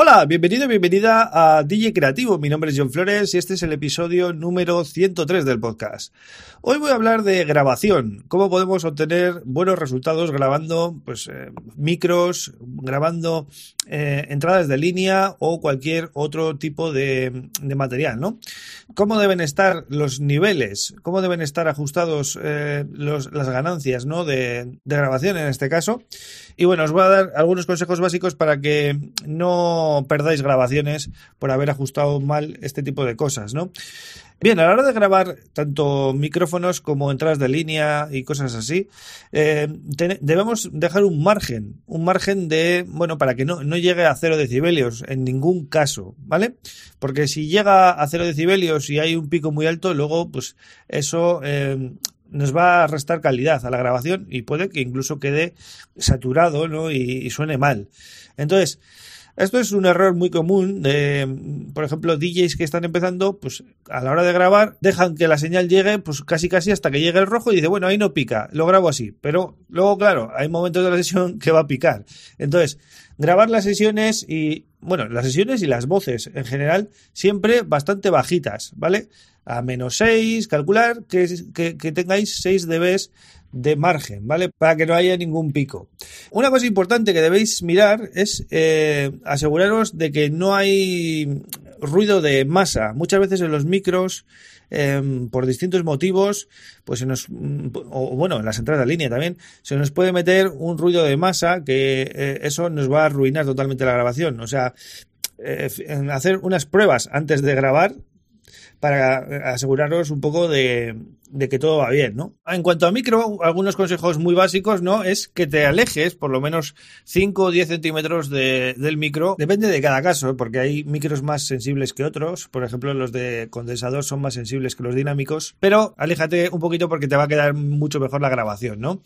Hola, bienvenido, bienvenida a DJ Creativo. Mi nombre es John Flores y este es el episodio número 103 del podcast. Hoy voy a hablar de grabación, cómo podemos obtener buenos resultados grabando pues, eh, micros, grabando eh, entradas de línea o cualquier otro tipo de, material, ¿no? Cómo deben estar los niveles, cómo deben estar ajustados eh, las ganancias, ¿no? De, de grabación en este caso. Y bueno, os voy a dar algunos consejos básicos para que no perdáis grabaciones por haber ajustado mal este tipo de cosas, ¿no? Bien, a la hora de grabar tanto micrófonos como entradas de línea y cosas así, eh, debemos dejar un margen, un margen de, bueno, para que no, no llegue a cero decibelios en ningún caso, ¿vale? Porque si llega a cero decibelios y hay un pico muy alto, luego, pues eso eh, nos va a restar calidad a la grabación y puede que incluso quede saturado, ¿no? y suene mal. Entonces, esto es un error muy común de, por ejemplo, DJs que están empezando, pues a la hora de grabar, dejan que la señal llegue, pues casi casi hasta que llegue el rojo y dice, bueno, ahí no pica, lo grabo así. Pero luego, claro, hay momentos de la sesión que va a picar. Entonces, grabar las sesiones y, bueno, las sesiones y las voces en general, siempre bastante bajitas, ¿vale? A menos 6, calcular que, que, tengáis 6 dBs de margen, ¿vale? Para que no haya ningún pico. Una cosa importante que debéis mirar es eh, aseguraros de que no hay ruido de masa. Muchas veces en los micros, em, por distintos motivos, pues se nos, o bueno, en las entradas de línea también, se nos puede meter un ruido de masa que eh, eso nos va a arruinar totalmente la grabación. O sea, eh, hacer unas pruebas antes de grabar para aseguraros un poco de, que todo va bien, ¿no? En cuanto a micro, algunos consejos muy básicos, ¿no? Es que te alejes por lo menos 5 o 10 centímetros del micro. Depende de cada caso, porque hay micros más sensibles que otros. Por ejemplo, los de condensador son más sensibles que los dinámicos. Pero aléjate un poquito porque te va a quedar mucho mejor la grabación, ¿no?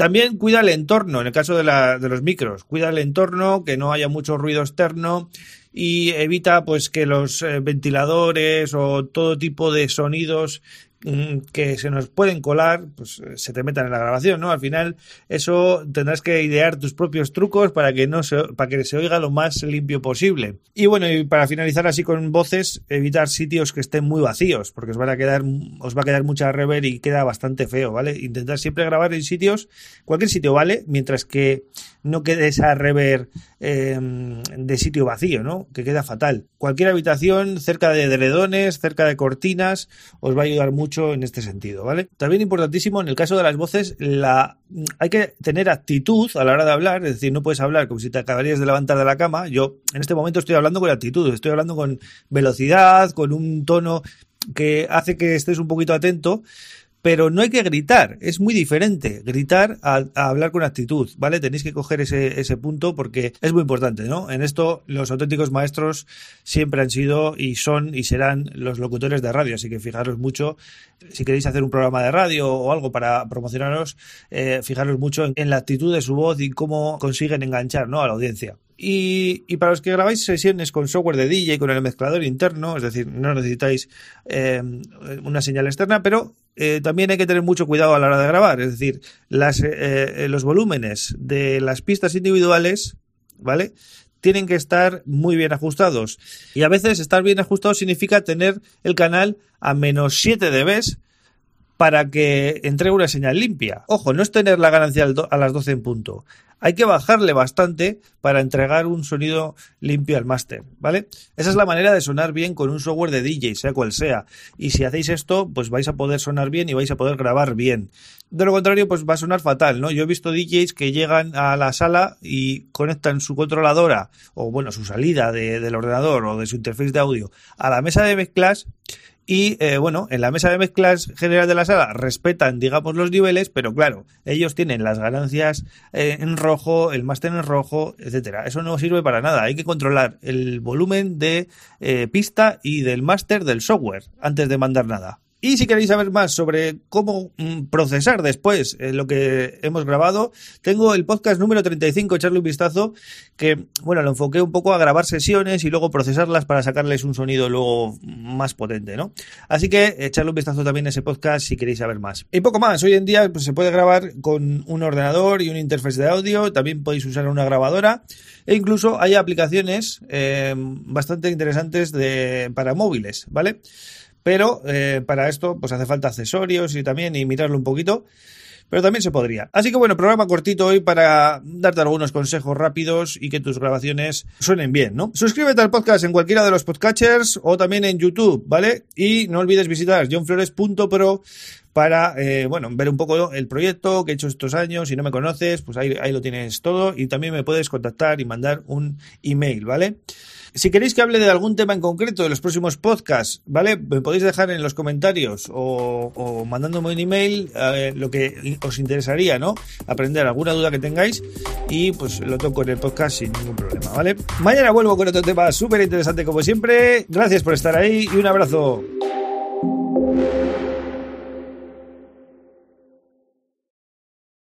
También cuida el entorno, en el caso de, de, los micros, cuida el entorno, que no haya mucho ruido externo y evita pues que los eh, ventiladores o todo tipo de sonidos que se nos pueden colar, pues eh, se te metan en la grabación, ¿no? Al final, eso tendrás que idear tus propios trucos para que no se, para que se oiga lo más limpio posible. Y bueno, y para finalizar así con voces, evitar sitios que estén muy vacíos, porque os van a quedar, os va a quedar mucha reverb y queda bastante feo, ¿vale? Intentar siempre grabar en sitios, cualquier sitio, ¿vale? Mientras que no quede esa rever em, de sitio vacío, ¿no? Que queda fatal. Cualquier habitación cerca de dredones, cerca de cortinas, os va a ayudar mucho en este sentido, ¿vale? También importantísimo en el caso de las voces, la hay que tener actitud a la hora de hablar, es decir, no puedes hablar como si te acabarías de levantar de la cama. Yo en este momento estoy hablando con actitud, estoy hablando con velocidad, con un tono que hace que estés un poquito atento pero no hay que gritar, es muy diferente gritar a, hablar con actitud, ¿vale? Tenéis que coger ese, ese punto porque es muy importante, ¿no? En esto los auténticos maestros siempre han sido y son y serán los locutores de radio, así que fijaros mucho, si queréis hacer un programa de radio o algo para promocionaros, eh, fijaros mucho en, la actitud de su voz y cómo consiguen enganchar, ¿no? A la audiencia. Y, y, para los que grabáis sesiones con software de DJ, con el mezclador interno, es decir, no necesitáis eh, una señal externa, pero eh, también hay que tener mucho cuidado a la hora de grabar. Es decir, las, eh, los volúmenes de las pistas individuales, ¿vale? Tienen que estar muy bien ajustados. Y a veces estar bien ajustado significa tener el canal a menos 7 dB para que entregue una señal limpia. Ojo, no es tener la ganancia a las 12 en punto hay que bajarle bastante para entregar un sonido limpio al máster, ¿vale? Esa es la manera de sonar bien con un software de DJ, sea cual sea. Y si hacéis esto, pues vais a poder sonar bien y vais a poder grabar bien. De lo contrario, pues va a sonar fatal, ¿no? Yo he visto DJs que llegan a la sala y conectan su controladora o, bueno, su salida del ordenador o de su interfaz de audio a la mesa de mezclas y eh, bueno, en la mesa de mezclas general de la sala respetan, digamos, los niveles, pero claro, ellos tienen las ganancias eh, en rojo, el máster en rojo, etcétera. Eso no sirve para nada. Hay que controlar el volumen de eh, pista y del máster del software antes de mandar nada. Y si queréis saber más sobre cómo mm, procesar después eh, lo que hemos grabado, tengo el podcast número 35, echarle un vistazo, que, bueno, lo enfoqué un poco a grabar sesiones y luego procesarlas para sacarles un sonido luego más potente, ¿no? Así que echarle un vistazo también a ese podcast si queréis saber más. Y poco más, hoy en día pues, se puede grabar con un ordenador y un interfaz de audio, también podéis usar una grabadora e incluso hay aplicaciones eh, bastante interesantes de, para móviles, ¿vale? Pero eh, para esto pues hace falta accesorios y también y mirarlo un poquito. Pero también se podría. Así que bueno, programa cortito hoy para darte algunos consejos rápidos y que tus grabaciones suenen bien, ¿no? Suscríbete al podcast en cualquiera de los podcatchers o también en YouTube, ¿vale? Y no olvides visitar johnflores.pro para, eh, bueno, ver un poco el proyecto que he hecho estos años. Si no me conoces, pues ahí, ahí lo tienes todo y también me puedes contactar y mandar un email, ¿vale? Si queréis que hable de algún tema en concreto de los próximos podcasts, ¿vale? Me podéis dejar en los comentarios o, mandándome un email eh, lo que os interesaría, ¿no? Aprender alguna duda que tengáis y pues lo toco en el podcast sin ningún problema, ¿vale? Mañana vuelvo con otro tema súper interesante como siempre. Gracias por estar ahí y un abrazo.